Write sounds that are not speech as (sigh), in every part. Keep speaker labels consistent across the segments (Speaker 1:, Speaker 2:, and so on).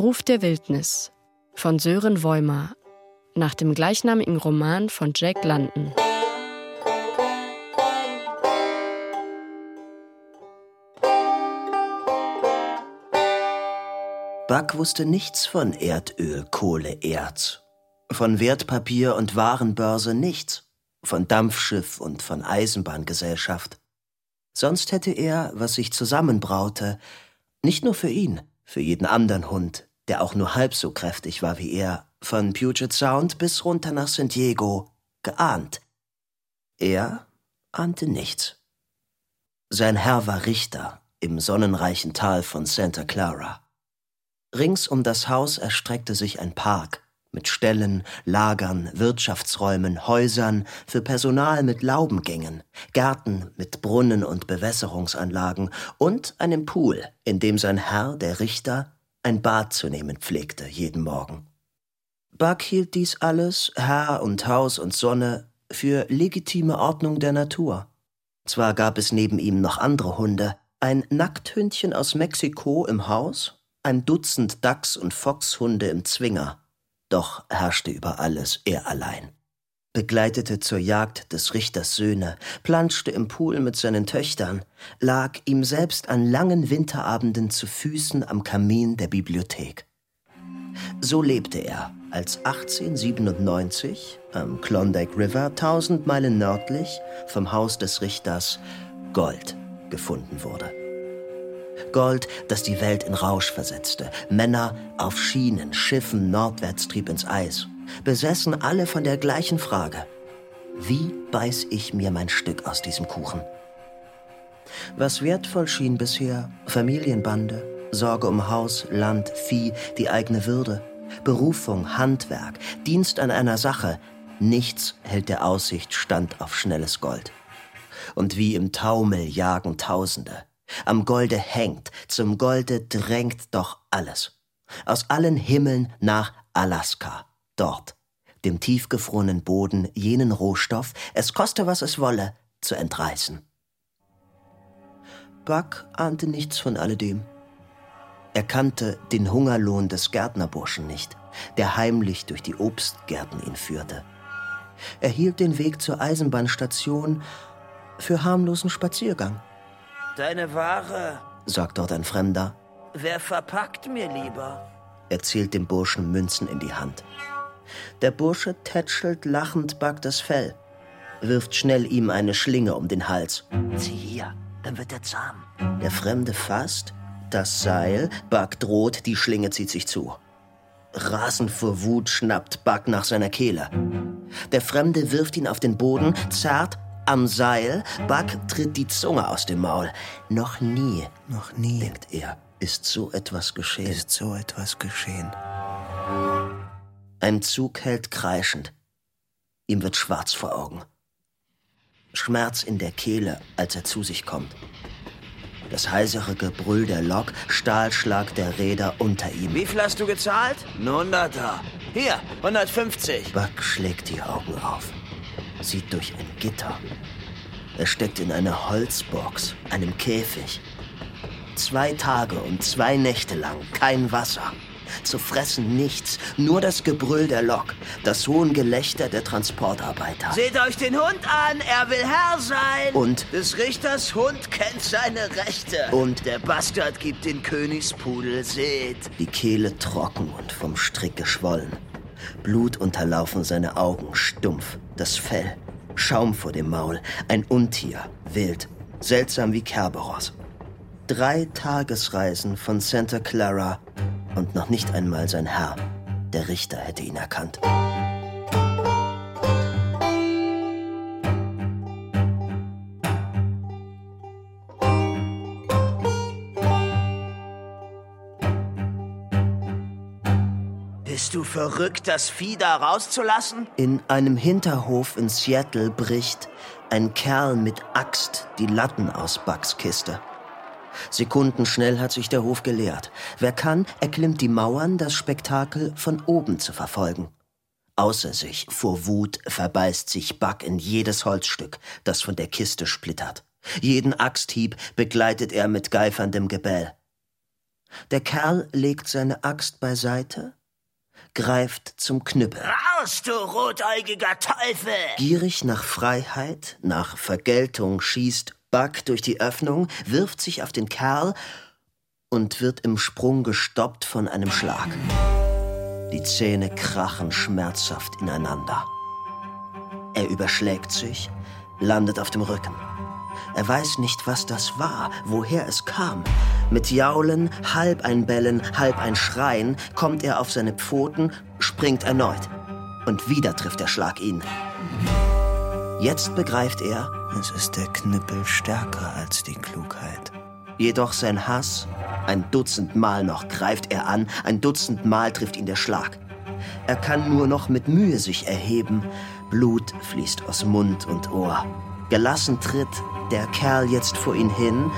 Speaker 1: Ruf der Wildnis von Sören Woimer nach dem gleichnamigen Roman von Jack London.
Speaker 2: Buck wusste nichts von Erdöl, Kohle, Erz. Von Wertpapier und Warenbörse nichts. Von Dampfschiff und von Eisenbahngesellschaft. Sonst hätte er, was sich zusammenbraute, nicht nur für ihn, für jeden anderen Hund, der auch nur halb so kräftig war wie er, von Puget Sound bis runter nach San Diego, geahnt. Er ahnte nichts. Sein Herr war Richter im sonnenreichen Tal von Santa Clara. Rings um das Haus erstreckte sich ein Park mit Ställen, Lagern, Wirtschaftsräumen, Häusern für Personal mit Laubengängen, Gärten mit Brunnen und Bewässerungsanlagen und einem Pool, in dem sein Herr, der Richter, ein Bad zu nehmen pflegte jeden Morgen. Buck hielt dies alles, Herr und Haus und Sonne, für legitime Ordnung der Natur. Zwar gab es neben ihm noch andere Hunde, ein Nackthündchen aus Mexiko im Haus ein Dutzend Dachs- und Foxhunde im Zwinger, doch herrschte über alles er allein. Begleitete zur Jagd des Richters Söhne, planschte im Pool mit seinen Töchtern, lag ihm selbst an langen Winterabenden zu Füßen am Kamin der Bibliothek. So lebte er, als 1897 am Klondike River, tausend Meilen nördlich vom Haus des Richters, Gold gefunden wurde. Gold, das die Welt in Rausch versetzte. Männer auf Schienen, Schiffen nordwärts trieb ins Eis. Besessen alle von der gleichen Frage. Wie beiß ich mir mein Stück aus diesem Kuchen? Was wertvoll schien bisher, Familienbande, Sorge um Haus, Land, Vieh, die eigene Würde, Berufung, Handwerk, Dienst an einer Sache, nichts hält der Aussicht stand auf schnelles Gold. Und wie im Taumel jagen Tausende, am Golde hängt, zum Golde drängt doch alles. Aus allen Himmeln nach Alaska, dort, dem tiefgefrorenen Boden, jenen Rohstoff, es koste was es wolle, zu entreißen. Buck ahnte nichts von alledem. Er kannte den Hungerlohn des Gärtnerburschen nicht, der heimlich durch die Obstgärten ihn führte. Er hielt den Weg zur Eisenbahnstation für harmlosen Spaziergang.
Speaker 3: Deine Ware,
Speaker 2: sagt dort ein Fremder.
Speaker 3: Wer verpackt mir lieber?
Speaker 2: Er zählt dem Burschen Münzen in die Hand. Der Bursche tätschelt lachend Buck das Fell, wirft schnell ihm eine Schlinge um den Hals.
Speaker 3: Zieh hier, dann wird er zahm.
Speaker 2: Der Fremde fasst, das Seil, Buck droht, die Schlinge zieht sich zu. Rasend vor Wut schnappt Buck nach seiner Kehle. Der Fremde wirft ihn auf den Boden, zerrt am Seil. Buck tritt die Zunge aus dem Maul. Noch nie,
Speaker 4: noch nie,
Speaker 2: denkt er, ist so etwas geschehen.
Speaker 4: Ist so etwas geschehen.
Speaker 2: Ein Zug hält kreischend. Ihm wird schwarz vor Augen. Schmerz in der Kehle, als er zu sich kommt. Das heisere Gebrüll der Lok, Stahlschlag der Räder unter ihm.
Speaker 3: Wie viel hast du gezahlt? Ein Hunderter. Hier, 150.
Speaker 2: Buck schlägt die Augen auf sieht durch ein Gitter. Er steckt in einer Holzbox, einem Käfig. Zwei Tage und zwei Nächte lang kein Wasser. Zu fressen nichts, nur das Gebrüll der Lok, das hohen Gelächter der Transportarbeiter.
Speaker 3: Seht euch den Hund an, er will Herr sein.
Speaker 2: Und
Speaker 3: des Richters Hund kennt seine Rechte.
Speaker 2: Und
Speaker 3: der Bastard gibt den Königspudel, seht.
Speaker 2: Die Kehle trocken und vom Strick geschwollen. Blut unterlaufen seine Augen, stumpf, das Fell, Schaum vor dem Maul, ein Untier, wild, seltsam wie Kerberos. Drei Tagesreisen von Santa Clara und noch nicht einmal sein Herr, der Richter, hätte ihn erkannt.
Speaker 3: Bist du verrückt, das Vieh da rauszulassen?
Speaker 2: In einem Hinterhof in Seattle bricht ein Kerl mit Axt die Latten aus Bucks Kiste. Sekundenschnell hat sich der Hof geleert. Wer kann, erklimmt die Mauern, das Spektakel von oben zu verfolgen. Außer sich vor Wut verbeißt sich Buck in jedes Holzstück, das von der Kiste splittert. Jeden Axthieb begleitet er mit geiferndem Gebell. Der Kerl legt seine Axt beiseite, greift zum Knüppel.
Speaker 3: Raus, du rotäugiger Teufel!
Speaker 2: Gierig nach Freiheit, nach Vergeltung schießt Buck durch die Öffnung, wirft sich auf den Kerl und wird im Sprung gestoppt von einem Schlag. Die Zähne krachen schmerzhaft ineinander. Er überschlägt sich, landet auf dem Rücken. Er weiß nicht, was das war, woher es kam. Mit Jaulen, halb ein Bellen, halb ein Schreien kommt er auf seine Pfoten, springt erneut. Und wieder trifft der Schlag ihn. Jetzt begreift er,
Speaker 4: es ist der Knüppel stärker als die Klugheit.
Speaker 2: Jedoch sein Hass, ein Dutzend Mal noch greift er an, ein Dutzend Mal trifft ihn der Schlag. Er kann nur noch mit Mühe sich erheben. Blut fließt aus Mund und Ohr. Gelassen tritt der Kerl jetzt vor ihn hin,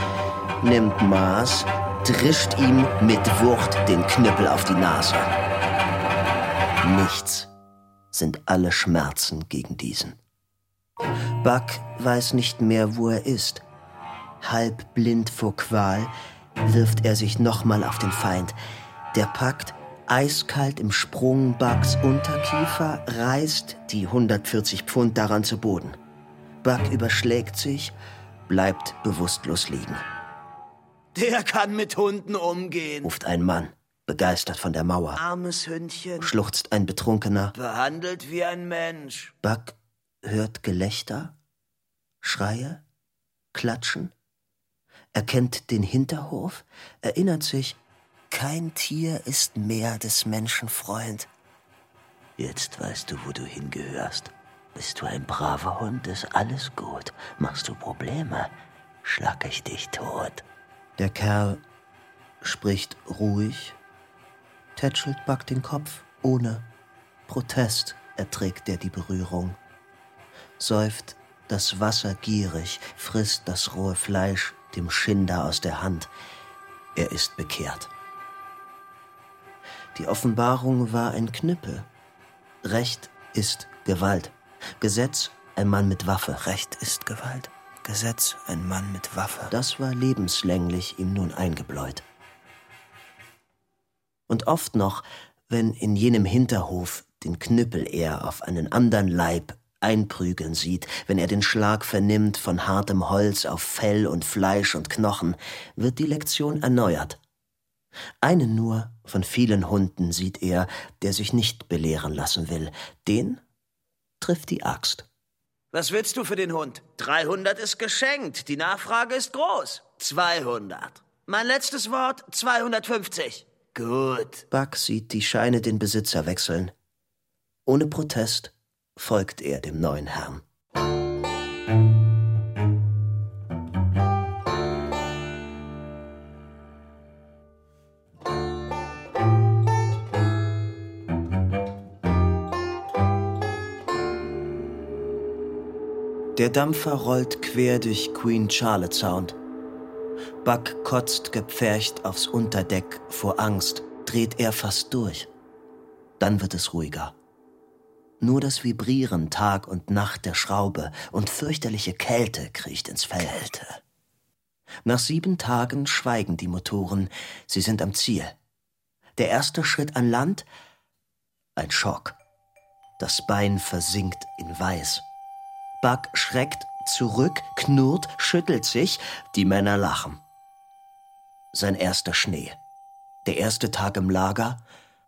Speaker 2: nimmt Maß, drischt ihm mit Wucht den Knüppel auf die Nase. Nichts sind alle Schmerzen gegen diesen. Buck weiß nicht mehr, wo er ist. Halb blind vor Qual wirft er sich nochmal auf den Feind. Der packt eiskalt im Sprung Bucks Unterkiefer, reißt die 140 Pfund daran zu Boden. Buck überschlägt sich, bleibt bewusstlos liegen.
Speaker 3: Der kann mit Hunden umgehen,
Speaker 2: ruft ein Mann, begeistert von der Mauer.
Speaker 3: Armes Hündchen.
Speaker 2: Schluchzt ein Betrunkener.
Speaker 3: Behandelt wie ein Mensch.
Speaker 2: Buck hört Gelächter, Schreie, Klatschen, erkennt den Hinterhof, erinnert sich, kein Tier ist mehr des Menschen Freund. Jetzt weißt du, wo du hingehörst. Bist du ein braver Hund, ist alles gut. Machst du Probleme, schlag ich dich tot. Der Kerl spricht ruhig, tätschelt Buck den Kopf, ohne Protest erträgt er die Berührung. Säuft das Wasser gierig, frisst das rohe Fleisch dem Schinder aus der Hand. Er ist bekehrt. Die Offenbarung war ein Knüppel. Recht ist Gewalt. Gesetz ein Mann mit Waffe.
Speaker 4: Recht ist Gewalt. Gesetz ein Mann mit Waffe.
Speaker 2: Das war lebenslänglich ihm nun eingebläut. Und oft noch, wenn in jenem Hinterhof den Knüppel er auf einen andern Leib einprügeln sieht, wenn er den Schlag vernimmt von hartem Holz auf Fell und Fleisch und Knochen, wird die Lektion erneuert. Einen nur von vielen Hunden sieht er, der sich nicht belehren lassen will. Den trifft die Axt.
Speaker 3: Was willst du für den Hund? 300 ist geschenkt. Die Nachfrage ist groß. 200. Mein letztes Wort 250. Gut.
Speaker 2: Buck sieht die Scheine den Besitzer wechseln. Ohne Protest folgt er dem neuen Herrn. Der Dampfer rollt quer durch Queen Charlotte Sound. Buck kotzt gepfercht aufs Unterdeck vor Angst, dreht er fast durch. Dann wird es ruhiger. Nur das Vibrieren Tag und Nacht der Schraube und fürchterliche Kälte kriecht ins Fell. Kälte. Nach sieben Tagen schweigen die Motoren, sie sind am Ziel. Der erste Schritt an Land, ein Schock. Das Bein versinkt in Weiß. Buck schreckt zurück, knurrt, schüttelt sich, die Männer lachen. Sein erster Schnee. Der erste Tag im Lager,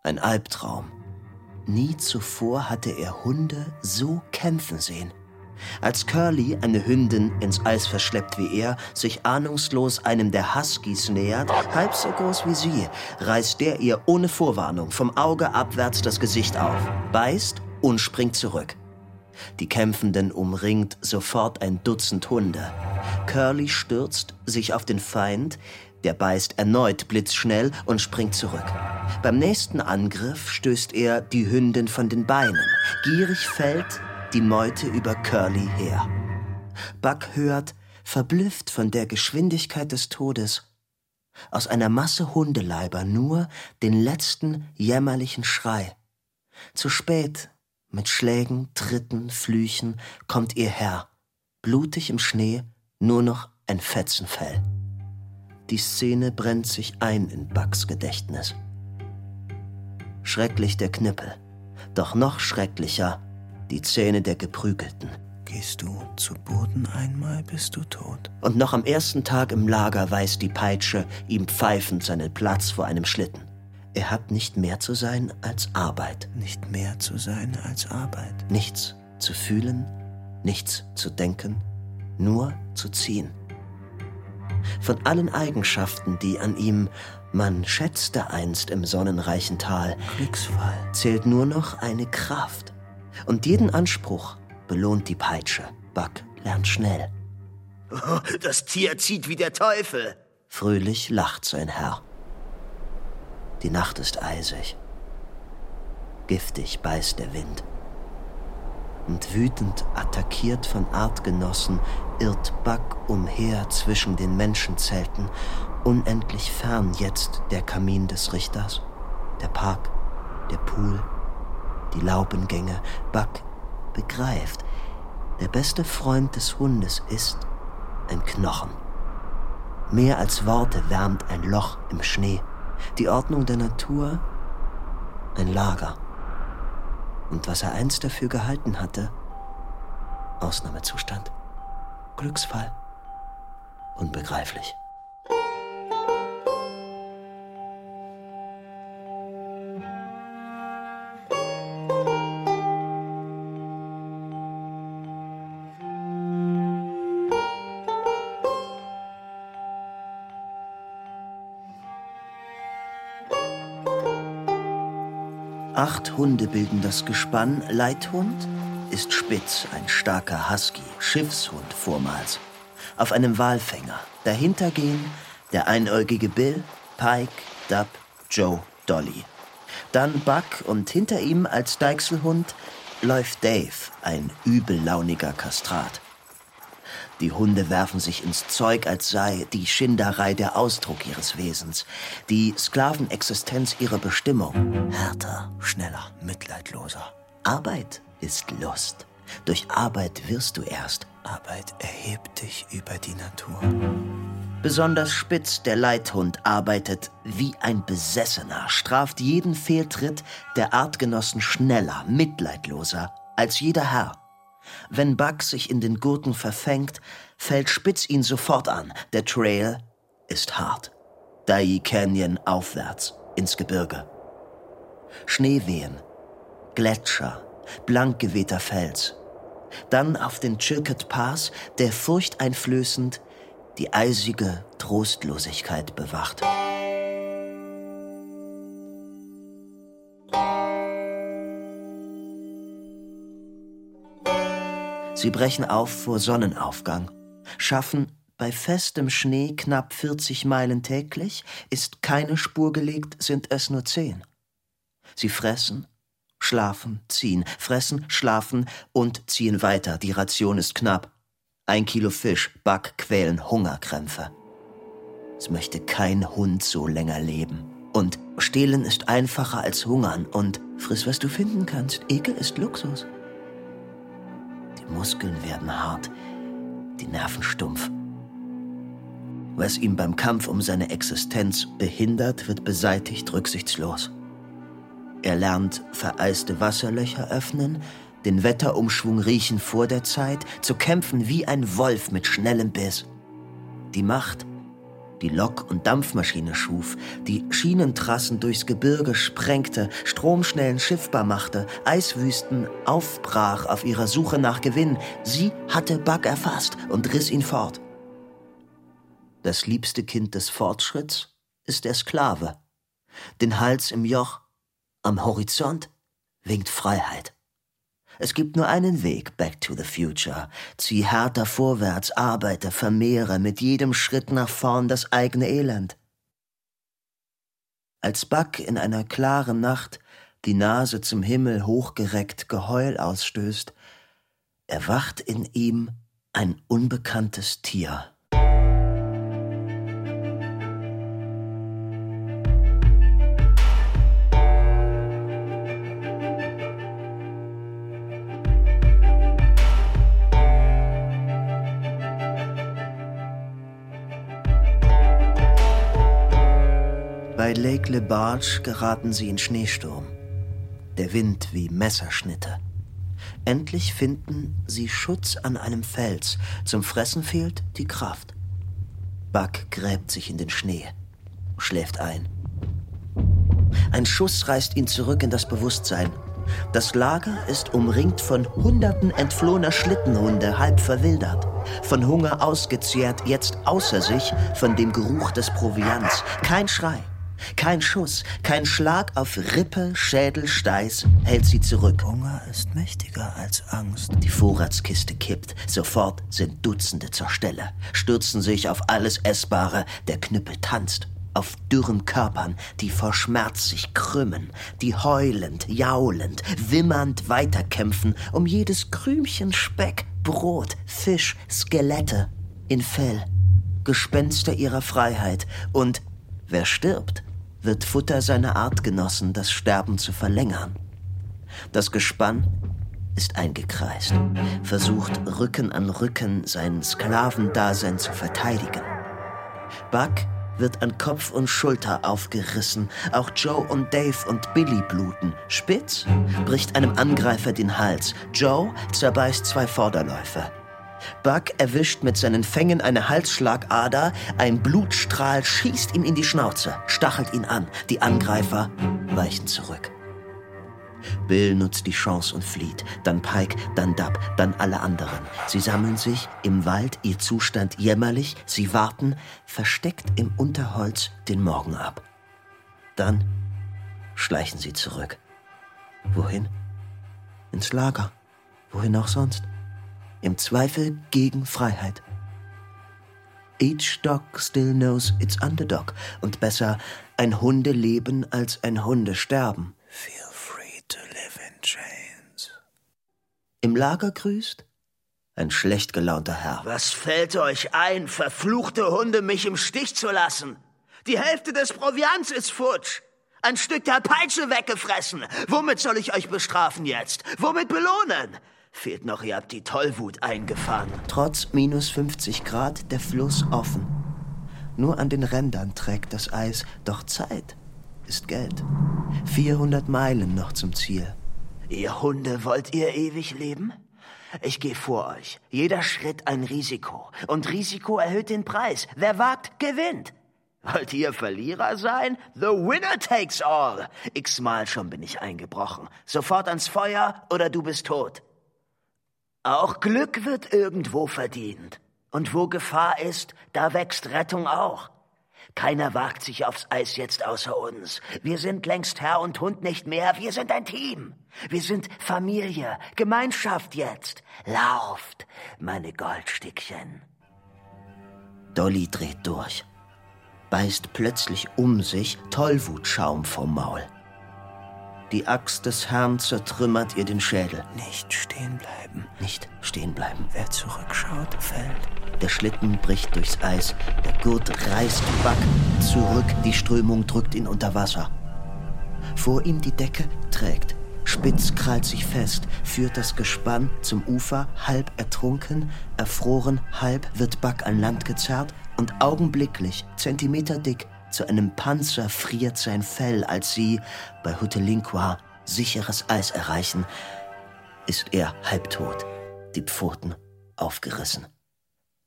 Speaker 2: ein Albtraum. Nie zuvor hatte er Hunde so kämpfen sehen. Als Curly, eine Hündin, ins Eis verschleppt wie er, sich ahnungslos einem der Huskies nähert, halb so groß wie sie, reißt der ihr ohne Vorwarnung vom Auge abwärts das Gesicht auf, beißt und springt zurück. Die Kämpfenden umringt sofort ein Dutzend Hunde. Curly stürzt sich auf den Feind, der beißt erneut blitzschnell und springt zurück. Beim nächsten Angriff stößt er die Hündin von den Beinen. Gierig fällt die Meute über Curly her. Buck hört, verblüfft von der Geschwindigkeit des Todes, aus einer Masse Hundeleiber nur den letzten jämmerlichen Schrei. Zu spät mit Schlägen, Tritten, Flüchen kommt ihr Herr, blutig im Schnee, nur noch ein Fetzen Fell. Die Szene brennt sich ein in Bucks Gedächtnis. Schrecklich der Knüppel, doch noch schrecklicher die Zähne der Geprügelten.
Speaker 4: Gehst du zu Boden einmal, bist du tot.
Speaker 2: Und noch am ersten Tag im Lager weist die Peitsche ihm pfeifend seinen Platz vor einem Schlitten. Er hat nicht mehr zu sein als Arbeit.
Speaker 4: Nicht mehr zu sein als Arbeit.
Speaker 2: Nichts zu fühlen, nichts zu denken, nur zu ziehen. Von allen Eigenschaften, die an ihm man schätzte einst im sonnenreichen Tal,
Speaker 4: Glücksfall,
Speaker 2: zählt nur noch eine Kraft. Und jeden Anspruch belohnt die Peitsche. Buck lernt schnell.
Speaker 3: Oh, das Tier zieht wie der Teufel.
Speaker 2: Fröhlich lacht sein Herr. Die Nacht ist eisig. Giftig beißt der Wind. Und wütend attackiert von Artgenossen irrt Buck umher zwischen den Menschenzelten, unendlich fern jetzt der Kamin des Richters, der Park, der Pool, die Laubengänge. Buck begreift, der beste Freund des Hundes ist ein Knochen. Mehr als Worte wärmt ein Loch im Schnee, die Ordnung der Natur ein Lager. Und was er einst dafür gehalten hatte, Ausnahmezustand, Glücksfall, unbegreiflich. Acht Hunde bilden das Gespann. Leithund ist Spitz, ein starker Husky, Schiffshund vormals. Auf einem Walfänger. Dahinter gehen der einäugige Bill, Pike, Dub, Joe, Dolly. Dann Buck und hinter ihm als Deichselhund läuft Dave, ein übellauniger Kastrat. Die Hunde werfen sich ins Zeug, als sei die Schinderei der Ausdruck ihres Wesens, die Sklavenexistenz ihre Bestimmung. Härter, schneller, mitleidloser. Arbeit ist Lust. Durch Arbeit wirst du erst.
Speaker 4: Arbeit erhebt dich über die Natur.
Speaker 2: Besonders spitz der Leithund arbeitet wie ein Besessener, straft jeden Fehltritt der Artgenossen schneller, mitleidloser als jeder Herr. Wenn Buck sich in den Gurken verfängt, fällt Spitz ihn sofort an. Der Trail ist hart. Dai Canyon aufwärts ins Gebirge. Schneewehen, Gletscher, blank gewehter Fels. Dann auf den Chilkat Pass, der furchteinflößend die eisige Trostlosigkeit bewacht. Sie brechen auf vor Sonnenaufgang, schaffen bei festem Schnee knapp 40 Meilen täglich, ist keine Spur gelegt, sind es nur zehn. Sie fressen, schlafen, ziehen, fressen, schlafen und ziehen weiter. Die Ration ist knapp. Ein Kilo Fisch, Back, Quälen, Hungerkrämpfe. Es möchte kein Hund so länger leben. Und stehlen ist einfacher als hungern und friss, was du finden kannst. Ekel ist Luxus. Die Muskeln werden hart, die Nerven stumpf. Was ihm beim Kampf um seine Existenz behindert, wird beseitigt rücksichtslos. Er lernt vereiste Wasserlöcher öffnen, den Wetterumschwung riechen vor der Zeit, zu kämpfen wie ein Wolf mit schnellem Biss. Die Macht, die Lok- und Dampfmaschine schuf, die Schienentrassen durchs Gebirge sprengte, Stromschnellen schiffbar machte, Eiswüsten aufbrach auf ihrer Suche nach Gewinn, sie hatte Buck erfasst und riss ihn fort. Das liebste Kind des Fortschritts ist der Sklave. Den Hals im Joch, am Horizont winkt Freiheit. Es gibt nur einen Weg back to the future. Zieh härter vorwärts, arbeite, vermehre mit jedem Schritt nach vorn das eigene Elend. Als Buck in einer klaren Nacht die Nase zum Himmel hochgereckt Geheul ausstößt, erwacht in ihm ein unbekanntes Tier. Lake Le Barge geraten sie in Schneesturm. Der Wind wie Messerschnitte. Endlich finden sie Schutz an einem Fels. Zum Fressen fehlt die Kraft. Buck gräbt sich in den Schnee, schläft ein. Ein Schuss reißt ihn zurück in das Bewusstsein. Das Lager ist umringt von Hunderten entflohener Schlittenhunde, halb verwildert. Von Hunger ausgezehrt, jetzt außer sich von dem Geruch des Proviants. Kein Schrei, kein Schuss, kein Schlag auf Rippe, Schädel, Steiß hält sie zurück.
Speaker 4: Hunger ist mächtiger als Angst.
Speaker 2: Die Vorratskiste kippt. Sofort sind Dutzende zur Stelle, stürzen sich auf alles Essbare. Der Knüppel tanzt. Auf dürren Körpern, die vor Schmerz sich krümmen, die heulend, jaulend, wimmernd weiterkämpfen um jedes Krümchen Speck, Brot, Fisch, Skelette in Fell, Gespenster ihrer Freiheit und wer stirbt, wird Futter seiner Artgenossen, das Sterben zu verlängern. Das Gespann ist eingekreist, versucht Rücken an Rücken sein Sklavendasein zu verteidigen. Buck wird an Kopf und Schulter aufgerissen. Auch Joe und Dave und Billy bluten. Spitz bricht einem Angreifer den Hals. Joe zerbeißt zwei Vorderläufe. Buck erwischt mit seinen Fängen eine Halsschlagader, ein Blutstrahl schießt ihm in die Schnauze, stachelt ihn an. Die Angreifer weichen zurück. Bill nutzt die Chance und flieht. Dann Pike, dann Dub, dann alle anderen. Sie sammeln sich im Wald, ihr Zustand jämmerlich. Sie warten, versteckt im Unterholz, den Morgen ab. Dann schleichen sie zurück. Wohin? Ins Lager. Wohin auch sonst? Im Zweifel gegen Freiheit. Each dog still knows its underdog. Und besser ein Hundeleben als ein Hundesterben.
Speaker 4: Feel free to live in chains.
Speaker 2: Im Lager grüßt ein schlecht gelaunter Herr.
Speaker 3: Was fällt euch ein, verfluchte Hunde, mich im Stich zu lassen? Die Hälfte des Proviants ist futsch. Ein Stück der Peitsche weggefressen. Womit soll ich euch bestrafen jetzt? Womit belohnen? Fehlt noch, ihr habt die Tollwut eingefangen.
Speaker 2: Trotz minus 50 Grad der Fluss offen. Nur an den Rändern trägt das Eis, doch Zeit ist Geld. 400 Meilen noch zum Ziel.
Speaker 3: Ihr Hunde, wollt ihr ewig leben? Ich gehe vor euch. Jeder Schritt ein Risiko. Und Risiko erhöht den Preis. Wer wagt, gewinnt. Wollt ihr Verlierer sein? The winner takes all. X-mal schon bin ich eingebrochen. Sofort ans Feuer oder du bist tot. Auch Glück wird irgendwo verdient. Und wo Gefahr ist, da wächst Rettung auch. Keiner wagt sich aufs Eis jetzt außer uns. Wir sind längst Herr und Hund nicht mehr. Wir sind ein Team. Wir sind Familie, Gemeinschaft jetzt. Lauft, meine Goldstückchen.
Speaker 2: Dolly dreht durch, beißt plötzlich um sich Tollwutschaum vom Maul. Die Axt des Herrn zertrümmert ihr den Schädel.
Speaker 4: Nicht stehen bleiben.
Speaker 2: Nicht stehen bleiben.
Speaker 4: Wer zurückschaut, fällt.
Speaker 2: Der Schlitten bricht durchs Eis, der Gurt reißt Buck zurück, die Strömung drückt ihn unter Wasser. Vor ihm die Decke trägt. Spitz krallt sich fest, führt das Gespann zum Ufer, halb ertrunken, erfroren, halb wird Buck an Land gezerrt und augenblicklich, zentimeterdick, zu einem Panzer friert sein Fell, als sie bei Hutelinqua sicheres Eis erreichen, ist er halbtot, die Pfoten aufgerissen.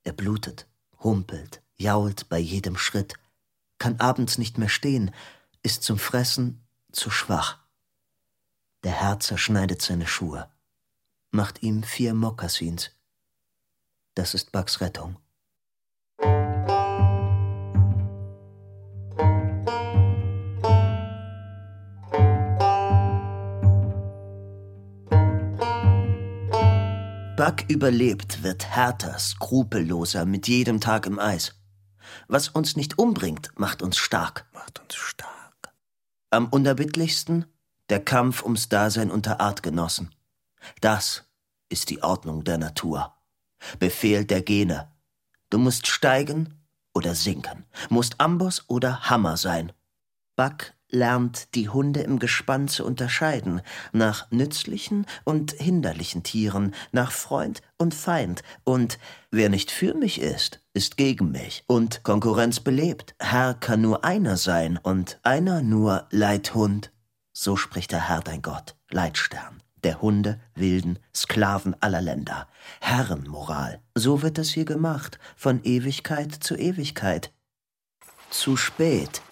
Speaker 2: Er blutet, humpelt, jault bei jedem Schritt, kann abends nicht mehr stehen, ist zum Fressen zu schwach. Der Herr zerschneidet seine Schuhe, macht ihm vier Mokassins. Das ist Bucks Rettung. Buck überlebt, wird härter, skrupelloser mit jedem Tag im Eis. Was uns nicht umbringt, macht uns stark.
Speaker 4: Macht uns stark.
Speaker 2: Am unerbittlichsten der Kampf ums Dasein unter Artgenossen. Das ist die Ordnung der Natur. Befehl der Gene. Du musst steigen oder sinken, musst Amboss oder Hammer sein. Buck lernt die Hunde im Gespann zu unterscheiden, nach nützlichen und hinderlichen Tieren, nach Freund und Feind, und wer nicht für mich ist, ist gegen mich, und Konkurrenz belebt. Herr kann nur einer sein, und einer nur Leithund. So spricht der Herr dein Gott, Leitstern, der Hunde, Wilden, Sklaven aller Länder. Herrenmoral. So wird es hier gemacht, von Ewigkeit zu Ewigkeit. Zu spät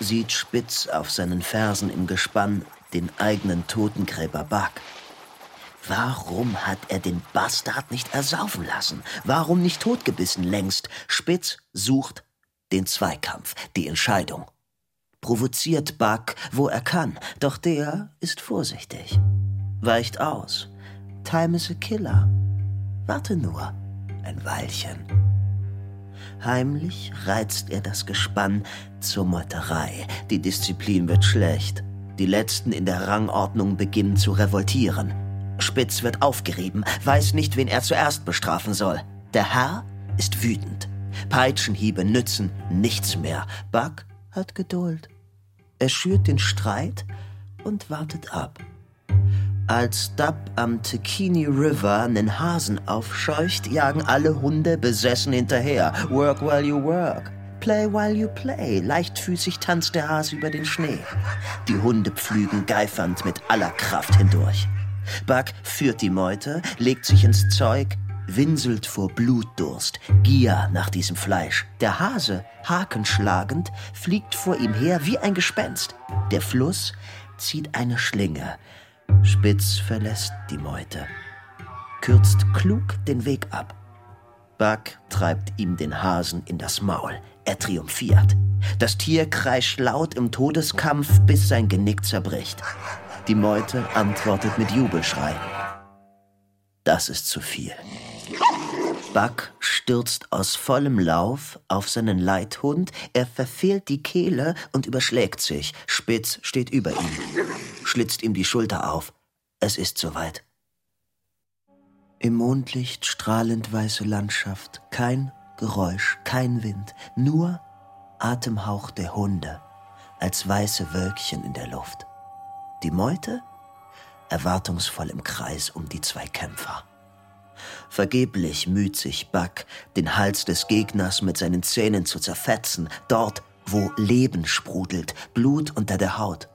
Speaker 2: sieht Spitz auf seinen Fersen im Gespann den eigenen Totengräber Buck. Warum hat er den Bastard nicht ersaufen lassen? Warum nicht totgebissen längst? Spitz sucht den Zweikampf, die Entscheidung. Provoziert Buck, wo er kann, doch der ist vorsichtig. Weicht aus. Time is a killer. Warte nur, ein Weilchen. Heimlich reizt er das Gespann zur Meuterei. Die Disziplin wird schlecht. Die Letzten in der Rangordnung beginnen zu revoltieren. Spitz wird aufgerieben, weiß nicht, wen er zuerst bestrafen soll. Der Herr ist wütend. Peitschenhiebe nützen nichts mehr. Buck hat Geduld. Er schürt den Streit und wartet ab. Als Dub am Tekini River einen Hasen aufscheucht, jagen alle Hunde besessen hinterher. Work while you work. Play while you play. Leichtfüßig tanzt der Hase über den Schnee. Die Hunde pflügen geifernd mit aller Kraft hindurch. Buck führt die Meute, legt sich ins Zeug, winselt vor Blutdurst, Gier nach diesem Fleisch. Der Hase, hakenschlagend, fliegt vor ihm her wie ein Gespenst. Der Fluss zieht eine Schlinge. Spitz verlässt die Meute, kürzt klug den Weg ab. Buck treibt ihm den Hasen in das Maul. Er triumphiert. Das Tier kreischt laut im Todeskampf, bis sein Genick zerbricht. Die Meute antwortet mit Jubelschrei. Das ist zu viel. Buck stürzt aus vollem Lauf auf seinen Leithund, er verfehlt die Kehle und überschlägt sich. Spitz steht über ihm, schlitzt ihm die Schulter auf. Es ist soweit. Im Mondlicht strahlend weiße Landschaft, kein Geräusch, kein Wind, nur Atemhauch der Hunde, als weiße Wölkchen in der Luft. Die Meute erwartungsvoll im Kreis um die zwei Kämpfer. Vergeblich müht sich Buck, den Hals des Gegners mit seinen Zähnen zu zerfetzen, dort, wo Leben sprudelt, Blut unter der Haut.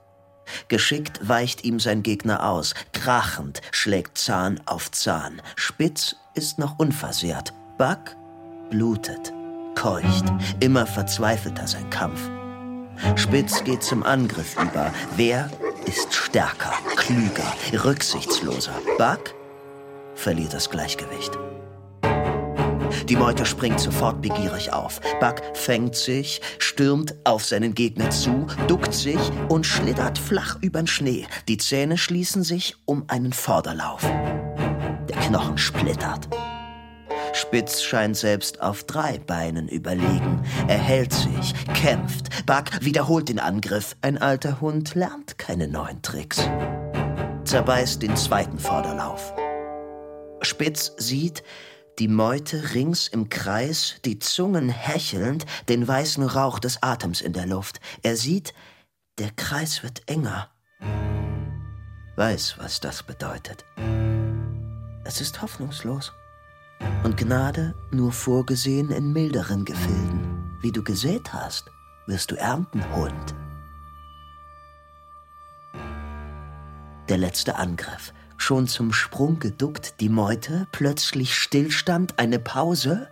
Speaker 2: Geschickt weicht ihm sein Gegner aus, krachend schlägt Zahn auf Zahn. Spitz ist noch unversehrt. Buck blutet, keucht, immer verzweifelter sein Kampf. Spitz geht zum Angriff über. Wer ist stärker, klüger, rücksichtsloser? Buck verliert das Gleichgewicht. Die Meute springt sofort begierig auf. Buck fängt sich, stürmt auf seinen Gegner zu, duckt sich und schlittert flach übern Schnee. Die Zähne schließen sich um einen Vorderlauf. Der Knochen splittert. Spitz scheint selbst auf drei Beinen überlegen. Er hält sich, kämpft. Buck wiederholt den Angriff. Ein alter Hund lernt keine neuen Tricks. Zerbeißt den zweiten Vorderlauf. Spitz sieht, die Meute rings im Kreis, die Zungen hechelnd, den weißen Rauch des Atems in der Luft. Er sieht, der Kreis wird enger. Weiß, was das bedeutet. Es ist hoffnungslos. Und Gnade nur vorgesehen in milderen Gefilden. Wie du gesät hast, wirst du ernten, Hund. Der letzte Angriff schon zum Sprung geduckt, die Meute, plötzlich Stillstand, eine Pause.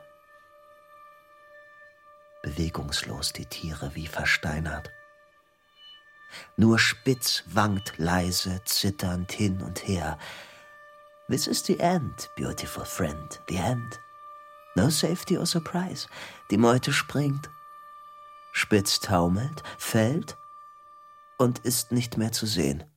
Speaker 2: Bewegungslos die Tiere wie versteinert. Nur Spitz wankt leise, zitternd hin und her. This is the end, beautiful friend, the end. No safety or surprise. Die Meute springt. Spitz taumelt, fällt und ist nicht mehr zu sehen.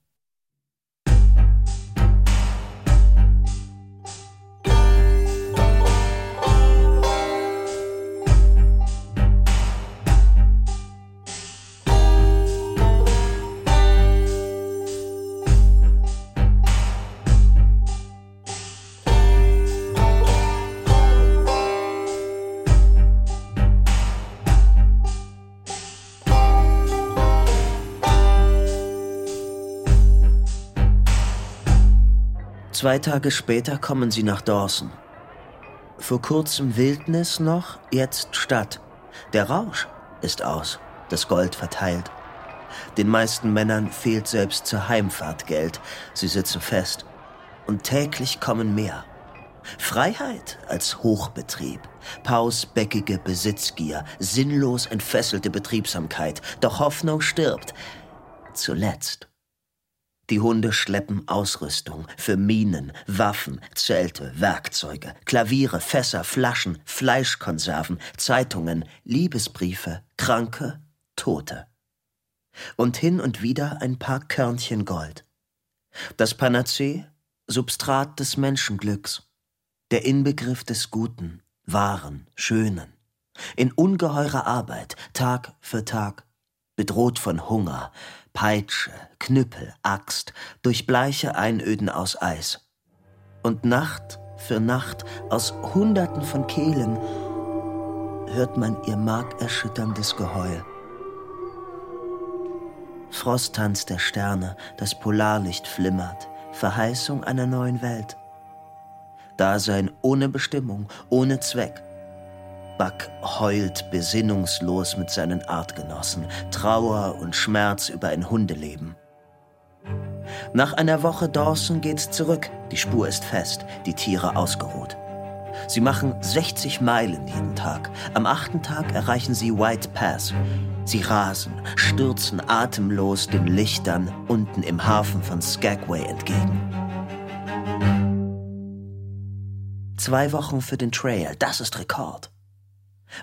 Speaker 2: Zwei Tage später kommen sie nach Dawson. Vor kurzem Wildnis noch, jetzt Stadt. Der Rausch ist aus, das Gold verteilt. Den meisten Männern fehlt selbst zur Heimfahrt Geld. Sie sitzen fest. Und täglich kommen mehr. Freiheit als Hochbetrieb, pausbäckige Besitzgier, sinnlos entfesselte Betriebsamkeit, doch Hoffnung stirbt. Zuletzt. Die Hunde schleppen Ausrüstung für Minen, Waffen, Zelte, Werkzeuge, Klaviere, Fässer, Flaschen, Fleischkonserven, Zeitungen, Liebesbriefe, Kranke, Tote. Und hin und wieder ein paar Körnchen Gold. Das Panazee, Substrat des Menschenglücks, der Inbegriff des Guten, Wahren, Schönen. In ungeheurer Arbeit, Tag für Tag, bedroht von Hunger, Peitsche, Knüppel, Axt, durch bleiche Einöden aus Eis. Und Nacht für Nacht aus Hunderten von Kehlen hört man ihr markerschütterndes Geheul. Frosttanz der Sterne, das Polarlicht flimmert, Verheißung einer neuen Welt. Dasein ohne Bestimmung, ohne Zweck, Buck heult besinnungslos mit seinen Artgenossen, Trauer und Schmerz über ein Hundeleben. Nach einer Woche Dawson geht's zurück, die Spur ist fest, die Tiere ausgeruht. Sie machen 60 Meilen jeden Tag. Am achten Tag erreichen sie White Pass. Sie rasen, stürzen atemlos den Lichtern unten im Hafen von Skagway entgegen. Zwei Wochen für den Trail, das ist Rekord.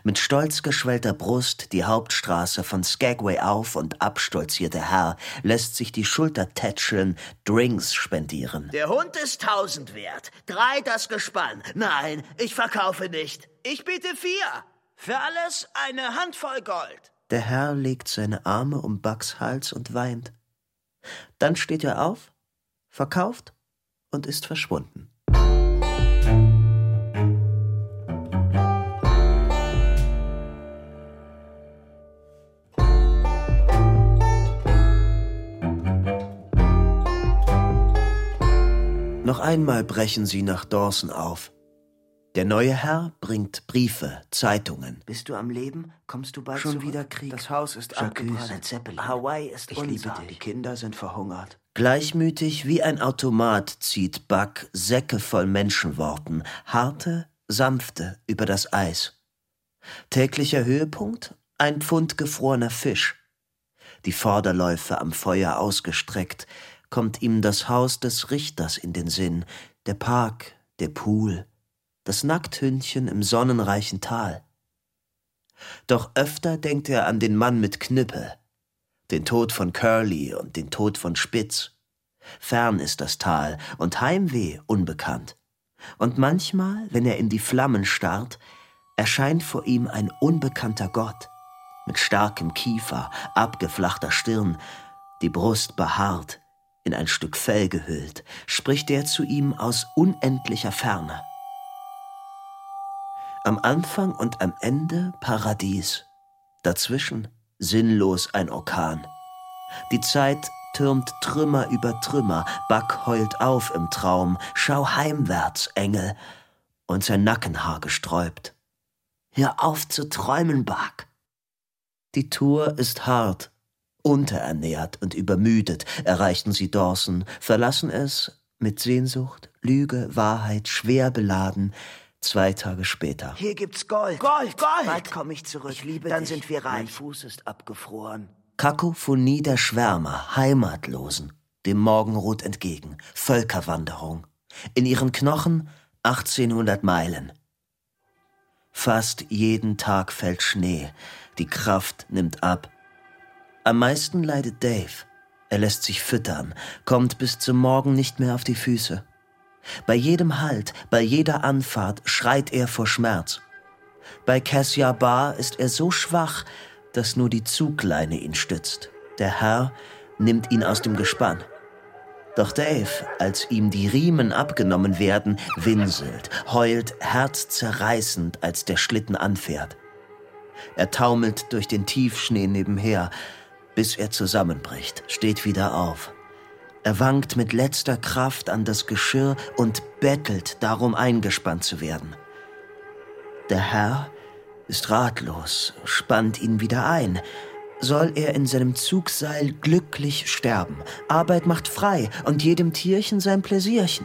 Speaker 2: Mit stolz geschwellter Brust die Hauptstraße von Skagway auf und abstolziert der Herr, lässt sich die Schulter tätscheln, Drinks spendieren.
Speaker 3: Der Hund ist tausend wert. Drei das Gespann. Nein, ich verkaufe nicht. Ich biete vier. Für alles eine Handvoll Gold.
Speaker 2: Der Herr legt seine Arme um Bucks Hals und weint. Dann steht er auf, verkauft und ist verschwunden. Noch einmal brechen sie nach Dawson auf. Der neue Herr bringt Briefe, Zeitungen.
Speaker 3: Bist du am Leben? Kommst du bald
Speaker 2: Schon
Speaker 3: zurück?
Speaker 2: wieder Krieg.
Speaker 3: Das Haus ist
Speaker 2: Jacques,
Speaker 3: abgebrannt. Hawaii ist
Speaker 2: Ich
Speaker 3: unser.
Speaker 2: liebe dich.
Speaker 3: Die Kinder sind verhungert.
Speaker 2: Gleichmütig wie ein Automat zieht Buck Säcke voll Menschenworten, harte, sanfte, über das Eis. Täglicher Höhepunkt? Ein Pfund gefrorener Fisch. Die Vorderläufe am Feuer ausgestreckt, kommt ihm das Haus des Richters in den Sinn, der Park, der Pool, das Nackthündchen im sonnenreichen Tal. Doch öfter denkt er an den Mann mit Knüppel, den Tod von Curly und den Tod von Spitz. Fern ist das Tal und Heimweh unbekannt. Und manchmal, wenn er in die Flammen starrt, erscheint vor ihm ein unbekannter Gott, mit starkem Kiefer, abgeflachter Stirn, die Brust behaart, in ein Stück Fell gehüllt, spricht er zu ihm aus unendlicher Ferne. Am Anfang und am Ende Paradies, dazwischen sinnlos ein Orkan. Die Zeit türmt Trümmer über Trümmer, Buck heult auf im Traum, schau heimwärts, Engel, und sein Nackenhaar gesträubt. Hör auf zu träumen, Buck. Die Tour ist hart, unterernährt und übermüdet erreichten sie Dawson, verlassen es mit Sehnsucht, Lüge, Wahrheit schwer beladen, zwei Tage später.
Speaker 3: Hier gibt's Gold. Gold, Gold.
Speaker 4: Bald komme ich zurück.
Speaker 3: Ich liebe
Speaker 4: Dann
Speaker 3: dich.
Speaker 4: sind wir
Speaker 3: Mein
Speaker 4: reich.
Speaker 3: Fuß ist abgefroren.
Speaker 2: Kakophonie der Schwärmer, Heimatlosen, dem Morgenrot entgegen, Völkerwanderung. In ihren Knochen 1800 Meilen. Fast jeden Tag fällt Schnee, die Kraft nimmt ab. Am meisten leidet Dave. Er lässt sich füttern, kommt bis zum Morgen nicht mehr auf die Füße. Bei jedem Halt, bei jeder Anfahrt schreit er vor Schmerz. Bei Cassia Bar ist er so schwach, dass nur die Zugleine ihn stützt. Der Herr nimmt ihn aus dem Gespann. Doch Dave, als ihm die Riemen abgenommen werden, winselt, heult herzzerreißend, als der Schlitten anfährt. Er taumelt durch den Tiefschnee nebenher, bis er zusammenbricht, steht wieder auf. Er wankt mit letzter Kraft an das Geschirr und bettelt darum, eingespannt zu werden. Der Herr ist ratlos, spannt ihn wieder ein. Soll er in seinem Zugseil glücklich sterben? Arbeit macht frei und jedem Tierchen sein Pläsierchen.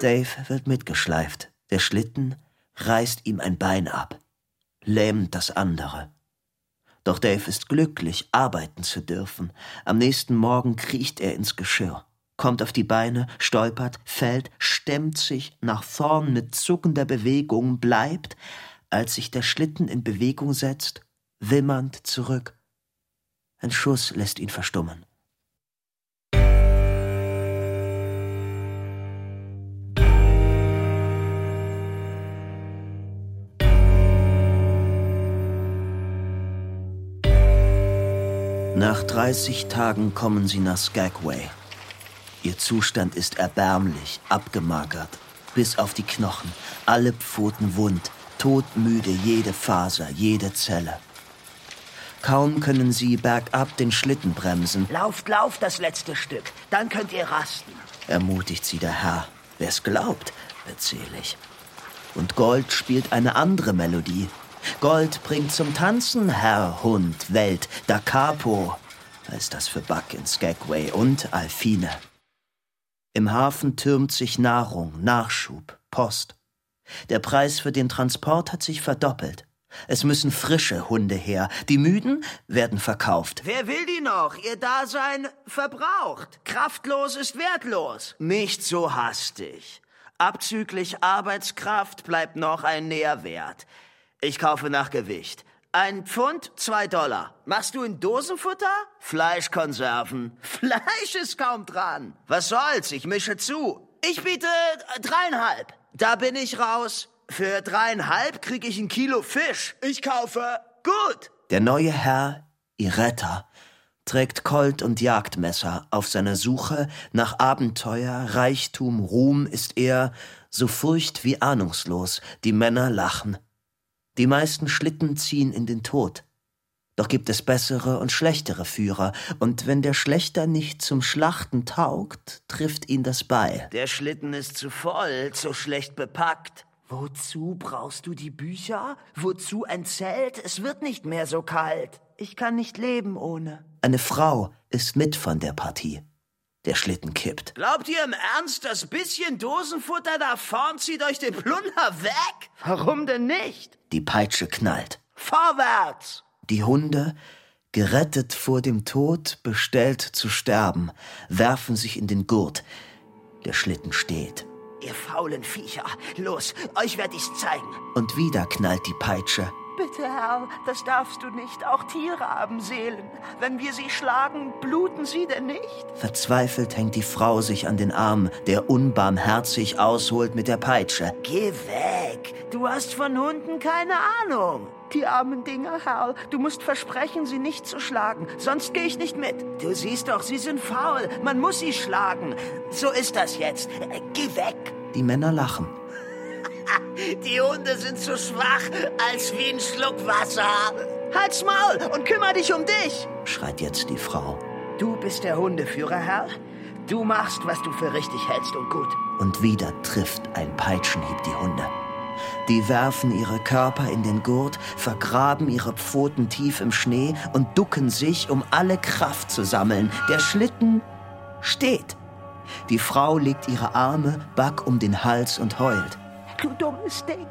Speaker 2: Dave wird mitgeschleift. Der Schlitten reißt ihm ein Bein ab, lähmt das andere. Doch Dave ist glücklich, arbeiten zu dürfen. Am nächsten Morgen kriecht er ins Geschirr, kommt auf die Beine, stolpert, fällt, stemmt sich nach vorn mit zuckender Bewegung, bleibt, als sich der Schlitten in Bewegung setzt, wimmernd zurück. Ein Schuss lässt ihn verstummen. Nach 30 Tagen kommen sie nach Skagway. Ihr Zustand ist erbärmlich, abgemagert, bis auf die Knochen, alle Pfoten wund, todmüde jede Faser, jede Zelle. Kaum können sie bergab den Schlitten bremsen.
Speaker 3: Lauft, lauft das letzte Stück, dann könnt ihr rasten.
Speaker 2: Ermutigt sie der Herr. Wer's glaubt, erzähle ich. Und Gold spielt eine andere Melodie, Gold bringt zum Tanzen Herr, Hund, Welt, Da Capo, heißt das für Buck in Skagway und Alfine. Im Hafen türmt sich Nahrung, Nachschub, Post. Der Preis für den Transport hat sich verdoppelt. Es müssen frische Hunde her. Die Müden werden verkauft.
Speaker 3: Wer will die noch? Ihr Dasein verbraucht. Kraftlos ist wertlos. Nicht so hastig. Abzüglich Arbeitskraft bleibt noch ein Nährwert. Ich kaufe nach Gewicht. Ein Pfund, zwei Dollar. Machst du in Dosenfutter? Fleischkonserven. (laughs) Fleisch ist kaum dran. Was soll's? Ich mische zu. Ich biete dreieinhalb. Da bin ich raus. Für dreieinhalb krieg ich ein Kilo Fisch. Ich kaufe. Gut.
Speaker 2: Der neue Herr, ihr Retter, trägt Colt und Jagdmesser. Auf seiner Suche nach Abenteuer, Reichtum, Ruhm ist er so furcht wie ahnungslos. Die Männer lachen. Die meisten Schlitten ziehen in den Tod. Doch gibt es bessere und schlechtere Führer, und wenn der Schlechter nicht zum Schlachten taugt, trifft ihn das bei.
Speaker 3: Der Schlitten ist zu voll, zu schlecht bepackt. Wozu brauchst du die Bücher? Wozu ein Zelt? Es wird nicht mehr so kalt. Ich kann nicht leben ohne.
Speaker 2: Eine Frau ist mit von der Partie. Der Schlitten kippt.
Speaker 3: Glaubt ihr im Ernst, das bisschen Dosenfutter da vorn zieht euch den Plunder weg? Warum denn nicht?
Speaker 2: Die Peitsche knallt.
Speaker 3: Vorwärts!
Speaker 2: Die Hunde, gerettet vor dem Tod, bestellt zu sterben, werfen sich in den Gurt. Der Schlitten steht.
Speaker 3: Ihr faulen Viecher, los, euch werd ich's zeigen.
Speaker 2: Und wieder knallt die Peitsche.
Speaker 3: Bitte, Herr, das darfst du nicht. Auch Tiere haben Seelen. Wenn wir sie schlagen, bluten sie denn nicht?
Speaker 2: Verzweifelt hängt die Frau sich an den Arm, der unbarmherzig ausholt mit der Peitsche.
Speaker 3: Geh weg! Du hast von Hunden keine Ahnung. Die armen Dinger, Herr. Du musst versprechen, sie nicht zu schlagen. Sonst gehe ich nicht mit. Du siehst doch, sie sind faul. Man muss sie schlagen. So ist das jetzt. Geh weg.
Speaker 2: Die Männer lachen. (laughs)
Speaker 3: Die Hunde sind zu schwach, als wie ein Schluck Wasser. Halt's Maul und kümmere dich um dich,
Speaker 2: schreit jetzt die Frau.
Speaker 3: Du bist der Hundeführer, Herr. Du machst, was du für richtig hältst und gut.
Speaker 2: Und wieder trifft ein Peitschenhieb die Hunde. Die werfen ihre Körper in den Gurt, vergraben ihre Pfoten tief im Schnee und ducken sich, um alle Kraft zu sammeln. Der Schlitten steht. Die Frau legt ihre Arme Buck um den Hals und heult.
Speaker 3: Du dummes Ding.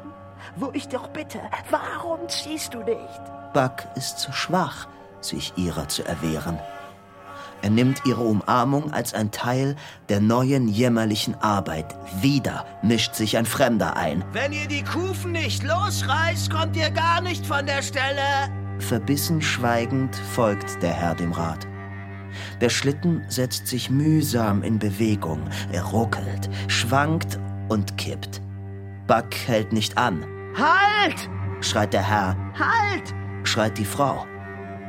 Speaker 3: Wo ich doch bitte, warum ziehst du nicht?
Speaker 2: Buck ist zu schwach, sich ihrer zu erwehren. Er nimmt ihre Umarmung als ein Teil der neuen jämmerlichen Arbeit. Wieder mischt sich ein Fremder ein.
Speaker 3: Wenn ihr die Kufen nicht losreißt, kommt ihr gar nicht von der Stelle.
Speaker 2: Verbissen schweigend folgt der Herr dem Rat. Der Schlitten setzt sich mühsam in Bewegung. Er ruckelt, schwankt und kippt. Buck hält nicht an.
Speaker 3: Halt!
Speaker 2: schreit der Herr.
Speaker 3: Halt!
Speaker 2: schreit die Frau.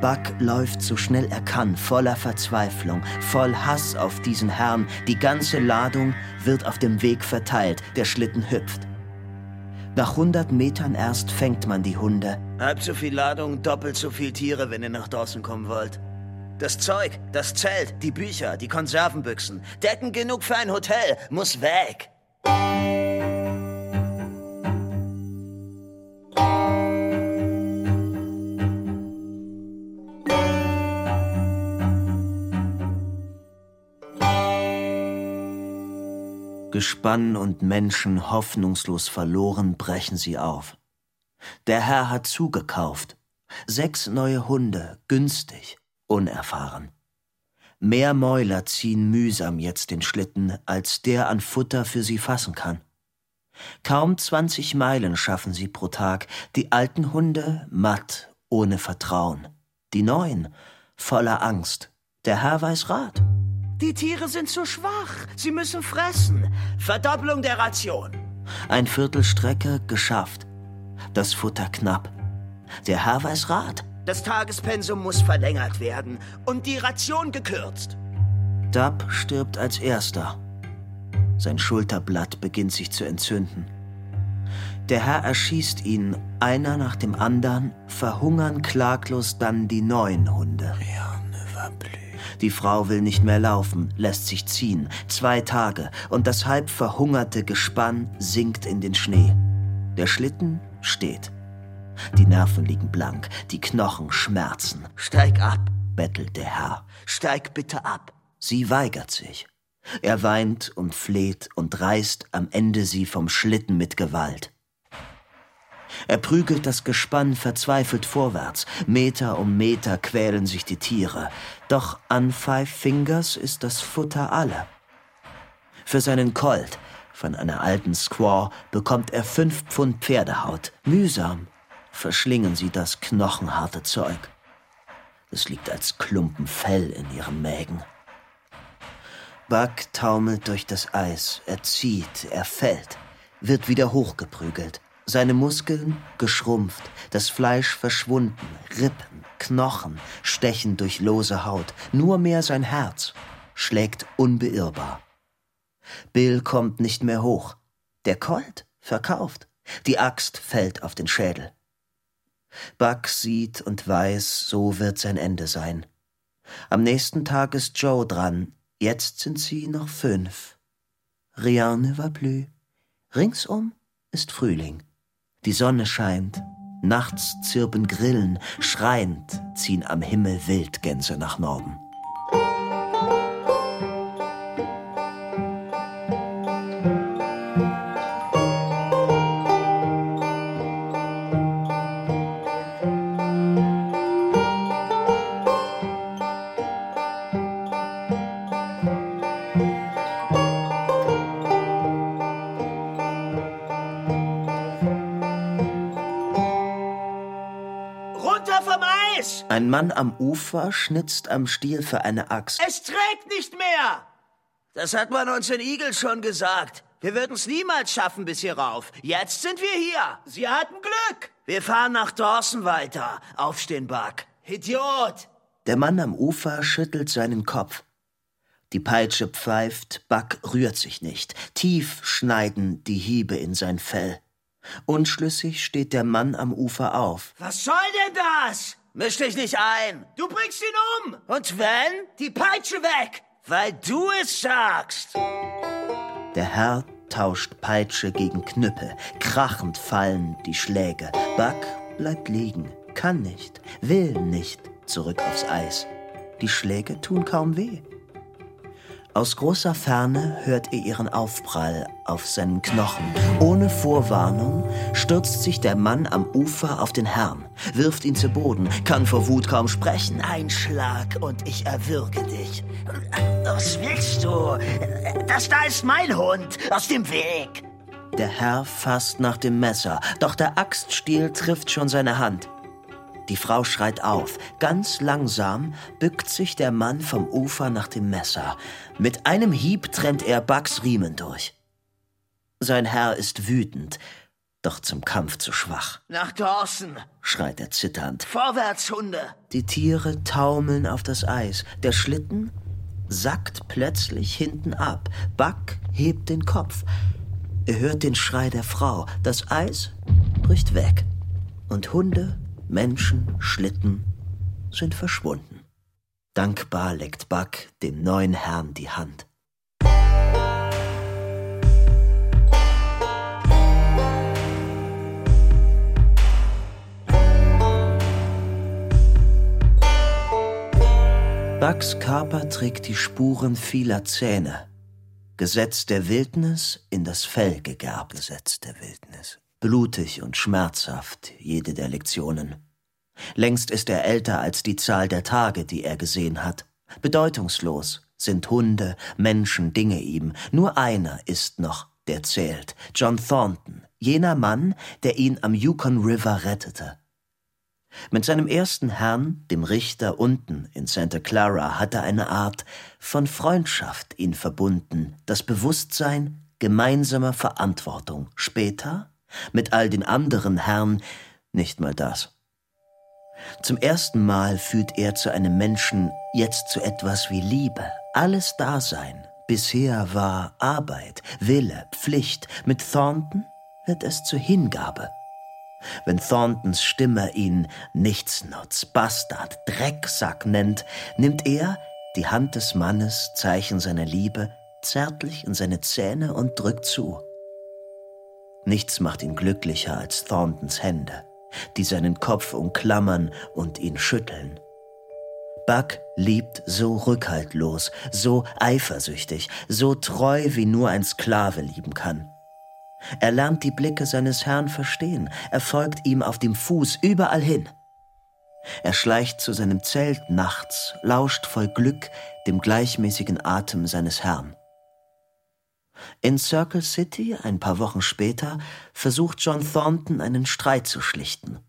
Speaker 2: Buck läuft so schnell er kann, voller Verzweiflung, voll Hass auf diesen Herrn. Die ganze Ladung wird auf dem Weg verteilt. Der Schlitten hüpft. Nach hundert Metern erst fängt man die Hunde.
Speaker 3: Halb so viel Ladung, doppelt so viel Tiere, wenn ihr nach draußen kommen wollt. Das Zeug, das Zelt, die Bücher, die Konservenbüchsen, Decken genug für ein Hotel, muss weg.
Speaker 2: Gespann und Menschen hoffnungslos verloren, brechen sie auf. Der Herr hat zugekauft. Sechs neue Hunde, günstig, unerfahren. Mehr Mäuler ziehen mühsam jetzt den Schlitten, als der an Futter für sie fassen kann. Kaum zwanzig Meilen schaffen sie pro Tag, die alten Hunde matt, ohne Vertrauen, die neuen voller Angst. Der Herr weiß Rat.
Speaker 3: Die Tiere sind zu schwach. Sie müssen fressen. Verdopplung der Ration.
Speaker 2: Ein Viertel Strecke geschafft. Das Futter knapp. Der Herr weiß Rat.
Speaker 3: Das Tagespensum muss verlängert werden und die Ration gekürzt.
Speaker 2: Dab stirbt als erster. Sein Schulterblatt beginnt sich zu entzünden. Der Herr erschießt ihn, einer nach dem anderen, verhungern klaglos dann die neuen Hunde. Die Frau will nicht mehr laufen, lässt sich ziehen. Zwei Tage und das halb verhungerte Gespann sinkt in den Schnee. Der Schlitten steht. Die Nerven liegen blank, die Knochen schmerzen.
Speaker 3: Steig ab,
Speaker 2: bettelt der Herr.
Speaker 3: Steig bitte ab.
Speaker 2: Sie weigert sich. Er weint und fleht und reißt am Ende sie vom Schlitten mit Gewalt. Er prügelt das Gespann verzweifelt vorwärts. Meter um Meter quälen sich die Tiere. Doch an Five Fingers ist das Futter alle. Für seinen Colt von einer alten Squaw bekommt er fünf Pfund Pferdehaut. Mühsam verschlingen sie das knochenharte Zeug. Es liegt als Klumpen Fell in ihren Mägen. Buck taumelt durch das Eis, er zieht, er fällt, wird wieder hochgeprügelt. Seine Muskeln geschrumpft, das Fleisch verschwunden, Rippen, Knochen stechen durch lose Haut, nur mehr sein Herz schlägt unbeirrbar. Bill kommt nicht mehr hoch. Der Colt verkauft. Die Axt fällt auf den Schädel. Buck sieht und weiß, so wird sein Ende sein. Am nächsten Tag ist Joe dran. Jetzt sind sie noch fünf. Rien ne va plus. Ringsum ist Frühling. Die Sonne scheint, nachts zirpen Grillen, schreiend ziehen am Himmel Wildgänse nach Norden. Ein Mann am Ufer schnitzt am Stiel für eine Axt.
Speaker 3: Es trägt nicht mehr! Das hat man uns in Igel schon gesagt. Wir würden es niemals schaffen bis hier rauf. Jetzt sind wir hier. Sie hatten Glück. Wir fahren nach Dawson weiter. Aufstehen, Buck. Idiot!
Speaker 2: Der Mann am Ufer schüttelt seinen Kopf. Die Peitsche pfeift, Buck rührt sich nicht. Tief schneiden die Hiebe in sein Fell. Unschlüssig steht der Mann am Ufer auf.
Speaker 3: Was soll denn das? Misch dich nicht ein. Du bringst ihn um. Und wenn? Die Peitsche weg. Weil du es sagst.
Speaker 2: Der Herr tauscht Peitsche gegen Knüppel. Krachend fallen die Schläge. Buck bleibt liegen. Kann nicht, will nicht zurück aufs Eis. Die Schläge tun kaum weh. Aus großer Ferne hört ihr ihren Aufprall auf seinen Knochen. Ohne Vorwarnung stürzt sich der Mann am Ufer auf den Herrn, wirft ihn zu Boden, kann vor Wut kaum sprechen.
Speaker 3: Ein Schlag und ich erwürge dich. Was willst du? Das da ist mein Hund. Aus dem Weg.
Speaker 2: Der Herr fasst nach dem Messer, doch der Axtstiel trifft schon seine Hand. Die Frau schreit auf. Ganz langsam bückt sich der Mann vom Ufer nach dem Messer. Mit einem Hieb trennt er Bucks Riemen durch. Sein Herr ist wütend, doch zum Kampf zu schwach.
Speaker 3: Nach Dawson,
Speaker 2: schreit er zitternd.
Speaker 3: Vorwärts, Hunde!
Speaker 2: Die Tiere taumeln auf das Eis. Der Schlitten sackt plötzlich hinten ab. Buck hebt den Kopf. Er hört den Schrei der Frau. Das Eis bricht weg. Und Hunde Menschen, Schlitten sind verschwunden. Dankbar leckt Buck dem neuen Herrn die Hand. Bucks Körper trägt die Spuren vieler Zähne. Gesetz der Wildnis in das Fell gegerbt.
Speaker 4: Gesetz der Wildnis.
Speaker 2: Blutig und schmerzhaft, jede der Lektionen. Längst ist er älter als die Zahl der Tage, die er gesehen hat. Bedeutungslos sind Hunde, Menschen, Dinge ihm. Nur einer ist noch, der zählt. John Thornton, jener Mann, der ihn am Yukon River rettete. Mit seinem ersten Herrn, dem Richter unten in Santa Clara, hatte eine Art von Freundschaft ihn verbunden, das Bewusstsein gemeinsamer Verantwortung. Später, mit all den anderen Herren, nicht mal das. Zum ersten Mal fühlt er zu einem Menschen jetzt zu etwas wie Liebe, alles Dasein. Bisher war Arbeit, Wille, Pflicht. Mit Thornton wird es zur Hingabe. Wenn Thorntons Stimme ihn Nichtsnutz, Bastard, Drecksack nennt, nimmt er die Hand des Mannes, Zeichen seiner Liebe, zärtlich in seine Zähne und drückt zu. Nichts macht ihn glücklicher als Thorntons Hände die seinen Kopf umklammern und ihn schütteln. Buck liebt so rückhaltlos, so eifersüchtig, so treu, wie nur ein Sklave lieben kann. Er lernt die Blicke seines Herrn verstehen, er folgt ihm auf dem Fuß überall hin. Er schleicht zu seinem Zelt nachts, lauscht voll Glück dem gleichmäßigen Atem seines Herrn. In Circle City, ein paar Wochen später, versucht John Thornton einen Streit zu schlichten.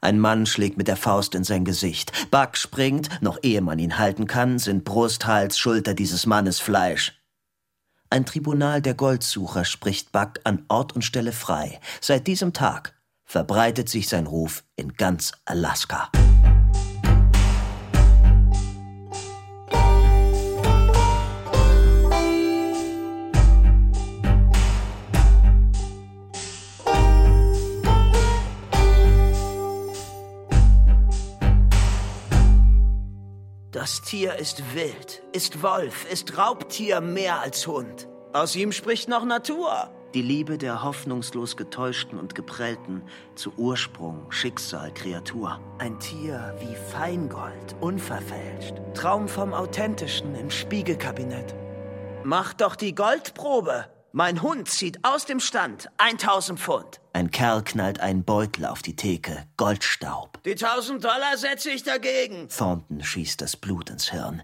Speaker 2: Ein Mann schlägt mit der Faust in sein Gesicht. Buck springt, noch ehe man ihn halten kann, sind Brust, Hals, Schulter dieses Mannes Fleisch. Ein Tribunal der Goldsucher spricht Buck an Ort und Stelle frei. Seit diesem Tag verbreitet sich sein Ruf in ganz Alaska.
Speaker 3: Das Tier ist wild, ist Wolf, ist Raubtier mehr als Hund. Aus ihm spricht noch Natur.
Speaker 2: Die Liebe der hoffnungslos getäuschten und geprellten zu Ursprung, Schicksal, Kreatur.
Speaker 3: Ein Tier wie Feingold, unverfälscht. Traum vom Authentischen im Spiegelkabinett. Mach doch die Goldprobe. Mein Hund zieht aus dem Stand 1000 Pfund.
Speaker 2: Ein Kerl knallt einen Beutel auf die Theke. Goldstaub.
Speaker 3: Die 1000 Dollar setze ich dagegen.
Speaker 2: Thornton schießt das Blut ins Hirn.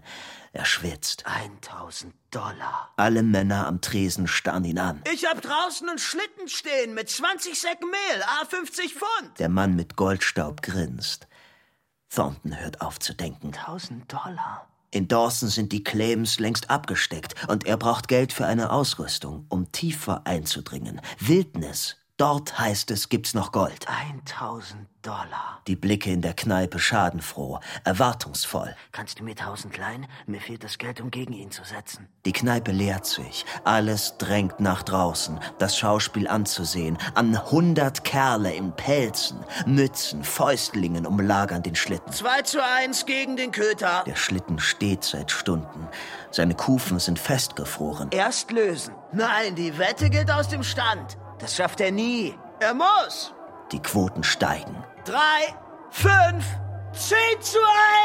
Speaker 2: Er schwitzt.
Speaker 3: 1000 Dollar.
Speaker 2: Alle Männer am Tresen starren ihn an.
Speaker 3: Ich hab draußen einen Schlitten stehen mit 20 Säcken Mehl, a 50 Pfund.
Speaker 2: Der Mann mit Goldstaub grinst. Thornton hört auf zu denken.
Speaker 3: 1000 Dollar.
Speaker 2: In Dawson sind die Claims längst abgesteckt und er braucht Geld für eine Ausrüstung, um tiefer einzudringen. Wildnis. Dort heißt es, gibt's noch Gold.
Speaker 3: 1000 Dollar.
Speaker 2: Die Blicke in der Kneipe schadenfroh, erwartungsvoll.
Speaker 3: Kannst du mir 1000 leihen? Mir fehlt das Geld, um gegen ihn zu setzen.
Speaker 2: Die Kneipe leert sich. Alles drängt nach draußen, das Schauspiel anzusehen. An hundert Kerle in Pelzen, Mützen, Fäustlingen umlagern den Schlitten.
Speaker 3: 2 zu 1 gegen den Köter.
Speaker 2: Der Schlitten steht seit Stunden. Seine Kufen sind festgefroren.
Speaker 3: Erst lösen. Nein, die Wette gilt aus dem Stand. Das schafft er nie. Er muss.
Speaker 2: Die Quoten steigen.
Speaker 3: Drei, fünf, zehn zu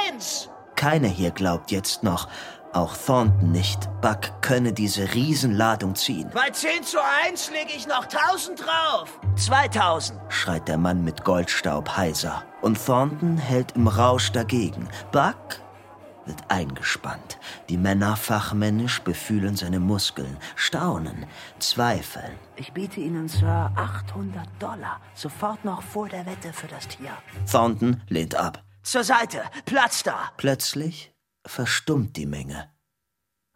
Speaker 3: eins.
Speaker 2: Keiner hier glaubt jetzt noch, auch Thornton nicht, Buck könne diese Riesenladung ziehen.
Speaker 3: Bei 10 zu 1 lege ich noch 1000 drauf. 2000.
Speaker 2: schreit der Mann mit Goldstaub heiser. Und Thornton hält im Rausch dagegen. Buck wird eingespannt. Die Männer fachmännisch befühlen seine Muskeln, staunen, zweifeln.
Speaker 3: Ich biete Ihnen, Sir, 800 Dollar. Sofort noch vor der Wette für das Tier.
Speaker 2: Thornton lehnt ab.
Speaker 3: Zur Seite. Platz da.
Speaker 2: Plötzlich verstummt die Menge.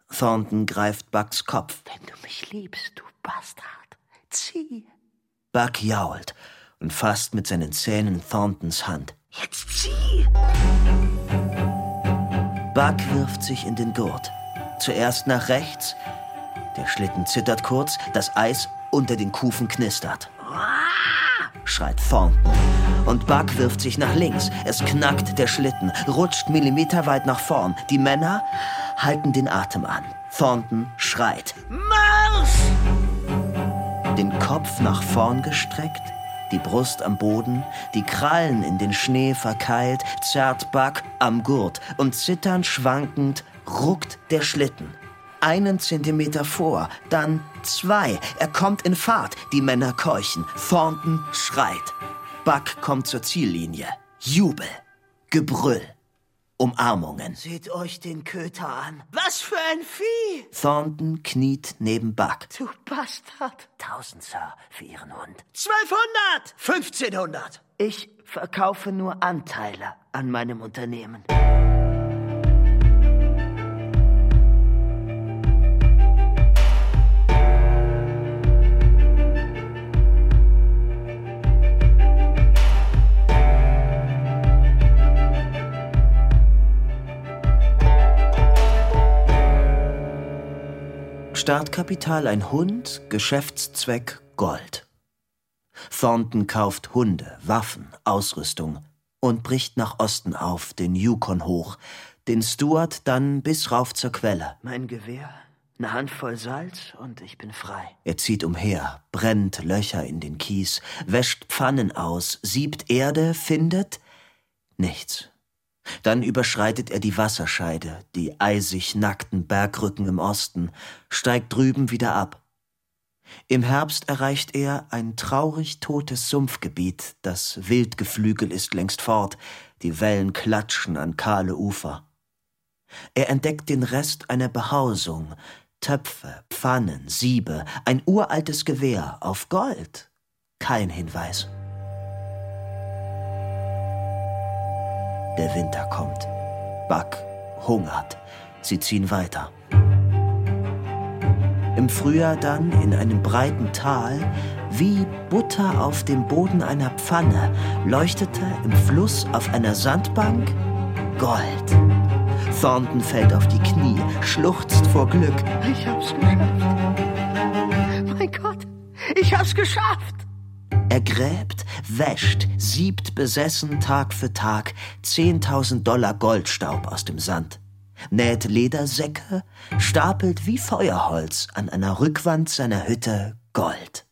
Speaker 2: Thornton greift Bucks Kopf.
Speaker 3: Wenn du mich liebst, du Bastard, zieh.
Speaker 2: Buck jault und fasst mit seinen Zähnen Thorntons Hand.
Speaker 3: Jetzt zieh.
Speaker 2: Buck wirft sich in den Gurt. Zuerst nach rechts. Der Schlitten zittert kurz, das Eis unter den Kufen knistert. schreit Thornton. Und Buck wirft sich nach links. Es knackt der Schlitten, rutscht millimeterweit nach vorn. Die Männer halten den Atem an. Thornton schreit. Marsch! Den Kopf nach vorn gestreckt, die Brust am Boden, die Krallen in den Schnee verkeilt, zerrt Buck am Gurt und zitternd schwankend ruckt der Schlitten. Einen Zentimeter vor, dann zwei. Er kommt in Fahrt. Die Männer keuchen. Thornton schreit. Buck kommt zur Ziellinie. Jubel. Gebrüll. Umarmungen.
Speaker 3: Seht euch den Köter an. Was für ein Vieh!
Speaker 2: Thornton kniet neben Buck.
Speaker 3: Du Bastard.
Speaker 2: Tausend, Sir, für Ihren Hund.
Speaker 3: 1200! 1500! Ich verkaufe nur Anteile an meinem Unternehmen.
Speaker 2: Startkapital ein Hund, Geschäftszweck Gold. Thornton kauft Hunde, Waffen, Ausrüstung und bricht nach Osten auf, den Yukon hoch, den Stuart dann bis rauf zur Quelle.
Speaker 3: Mein Gewehr, eine Handvoll Salz und ich bin frei.
Speaker 2: Er zieht umher, brennt Löcher in den Kies, wäscht Pfannen aus, siebt Erde, findet nichts. Dann überschreitet er die Wasserscheide, die eisig nackten Bergrücken im Osten, steigt drüben wieder ab. Im Herbst erreicht er ein traurig totes Sumpfgebiet, das Wildgeflügel ist längst fort, die Wellen klatschen an kahle Ufer. Er entdeckt den Rest einer Behausung, Töpfe, Pfannen, Siebe, ein uraltes Gewehr auf Gold. Kein Hinweis. Der Winter kommt. Buck hungert. Sie ziehen weiter. Im Frühjahr dann in einem breiten Tal, wie Butter auf dem Boden einer Pfanne, leuchtete im Fluss auf einer Sandbank Gold. Thornton fällt auf die Knie, schluchzt vor Glück.
Speaker 3: Ich hab's geschafft. Mein Gott, ich hab's geschafft.
Speaker 2: Er gräbt, wäscht, siebt besessen Tag für Tag 10.000 Dollar Goldstaub aus dem Sand, näht Ledersäcke, stapelt wie Feuerholz an einer Rückwand seiner Hütte Gold.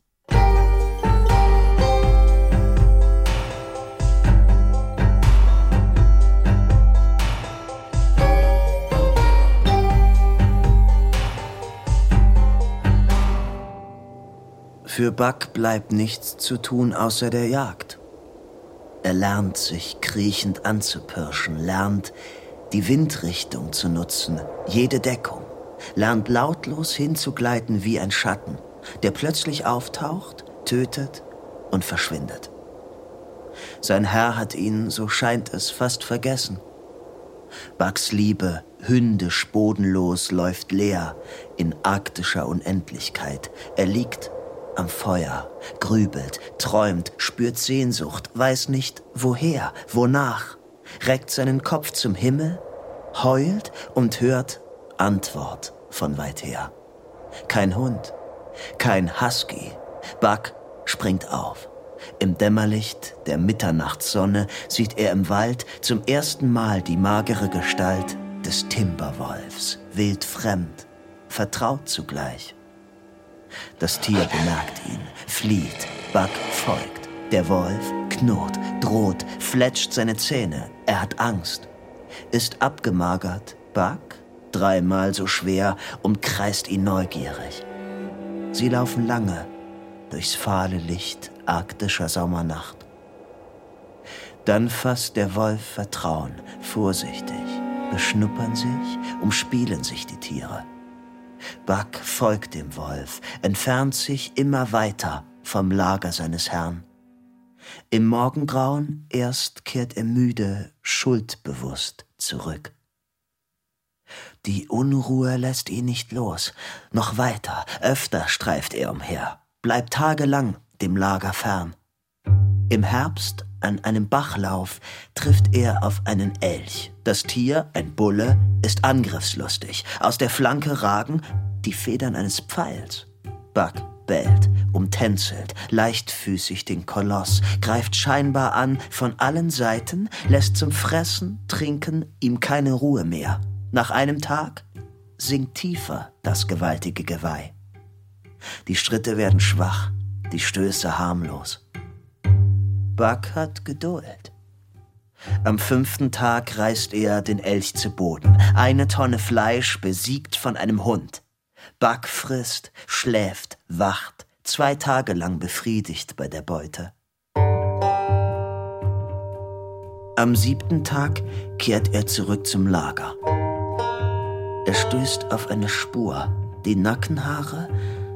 Speaker 2: Für Buck bleibt nichts zu tun außer der Jagd. Er lernt sich kriechend anzupirschen, lernt die Windrichtung zu nutzen, jede Deckung, lernt lautlos hinzugleiten wie ein Schatten, der plötzlich auftaucht, tötet und verschwindet. Sein Herr hat ihn, so scheint es, fast vergessen. Bucks Liebe, hündisch bodenlos, läuft leer in arktischer Unendlichkeit. Er liegt am Feuer, grübelt, träumt, spürt Sehnsucht, weiß nicht woher, wonach, reckt seinen Kopf zum Himmel, heult und hört Antwort von weit her. Kein Hund, kein Husky. Buck springt auf. Im Dämmerlicht der Mitternachtssonne sieht er im Wald zum ersten Mal die magere Gestalt des Timberwolfs, wildfremd, vertraut zugleich. Das Tier bemerkt ihn, flieht, Buck folgt. Der Wolf knurrt, droht, fletscht seine Zähne. Er hat Angst. Ist abgemagert. Buck, dreimal so schwer, umkreist ihn neugierig. Sie laufen lange durchs fahle Licht arktischer Sommernacht. Dann fasst der Wolf Vertrauen, vorsichtig, beschnuppern sich, umspielen sich die Tiere. Buck folgt dem Wolf, entfernt sich immer weiter vom Lager seines Herrn. Im Morgengrauen erst kehrt er müde, schuldbewusst zurück. Die Unruhe lässt ihn nicht los. Noch weiter, öfter streift er umher, bleibt tagelang dem Lager fern. Im Herbst, an einem Bachlauf, trifft er auf einen Elch. Das Tier, ein Bulle, ist angriffslustig. Aus der Flanke ragen die Federn eines Pfeils. Buck bellt, umtänzelt, leichtfüßig den Koloss, greift scheinbar an von allen Seiten, lässt zum Fressen, Trinken ihm keine Ruhe mehr. Nach einem Tag sinkt tiefer das gewaltige Geweih. Die Schritte werden schwach, die Stöße harmlos. Buck hat Geduld. Am fünften Tag reißt er den Elch zu Boden. Eine Tonne Fleisch besiegt von einem Hund. Buck frisst, schläft, wacht, zwei Tage lang befriedigt bei der Beute. Am siebten Tag kehrt er zurück zum Lager. Er stößt auf eine Spur. Die Nackenhaare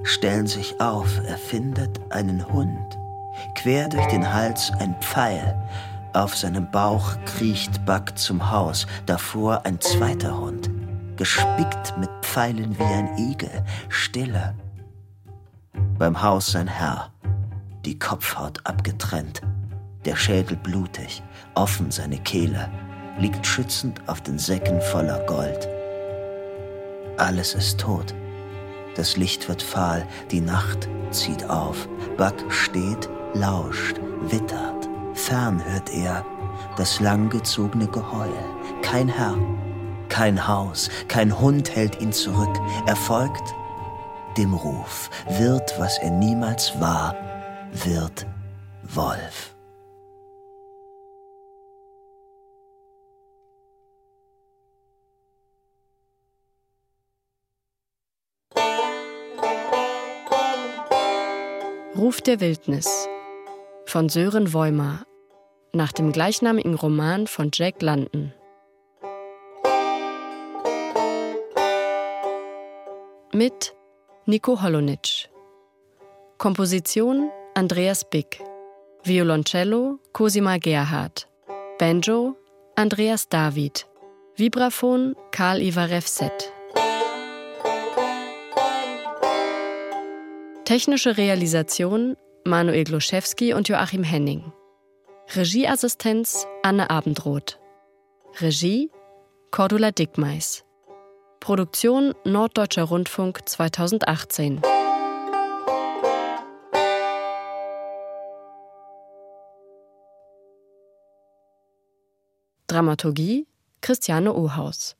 Speaker 2: stellen sich auf. Er findet einen Hund. Quer durch den Hals ein Pfeil. Auf seinem Bauch kriecht Buck zum Haus. Davor ein zweiter Hund. Gespickt mit Pfeilen wie ein Igel. Stille. Beim Haus sein Herr. Die Kopfhaut abgetrennt. Der Schädel blutig. Offen seine Kehle. Liegt schützend auf den Säcken voller Gold. Alles ist tot. Das Licht wird fahl, die Nacht zieht auf. Buck steht, lauscht, wittert. Fern hört er das langgezogene Geheul. Kein Herr, kein Haus, kein Hund hält ihn zurück. Er folgt dem Ruf, wird, was er niemals war, wird Wolf.
Speaker 1: Ruf der Wildnis von Sören Woimer nach dem gleichnamigen Roman von Jack London. Mit Nico Holonitsch. Komposition Andreas Bick. Violoncello Cosima Gerhardt. Banjo Andreas David. Vibraphon Karl Ivar Refset. Technische Realisation Manuel Gloszewski und Joachim Henning. Regieassistenz Anne Abendroth. Regie Cordula Dickmeis. Produktion Norddeutscher Rundfunk 2018. Dramaturgie Christiane Ohaus.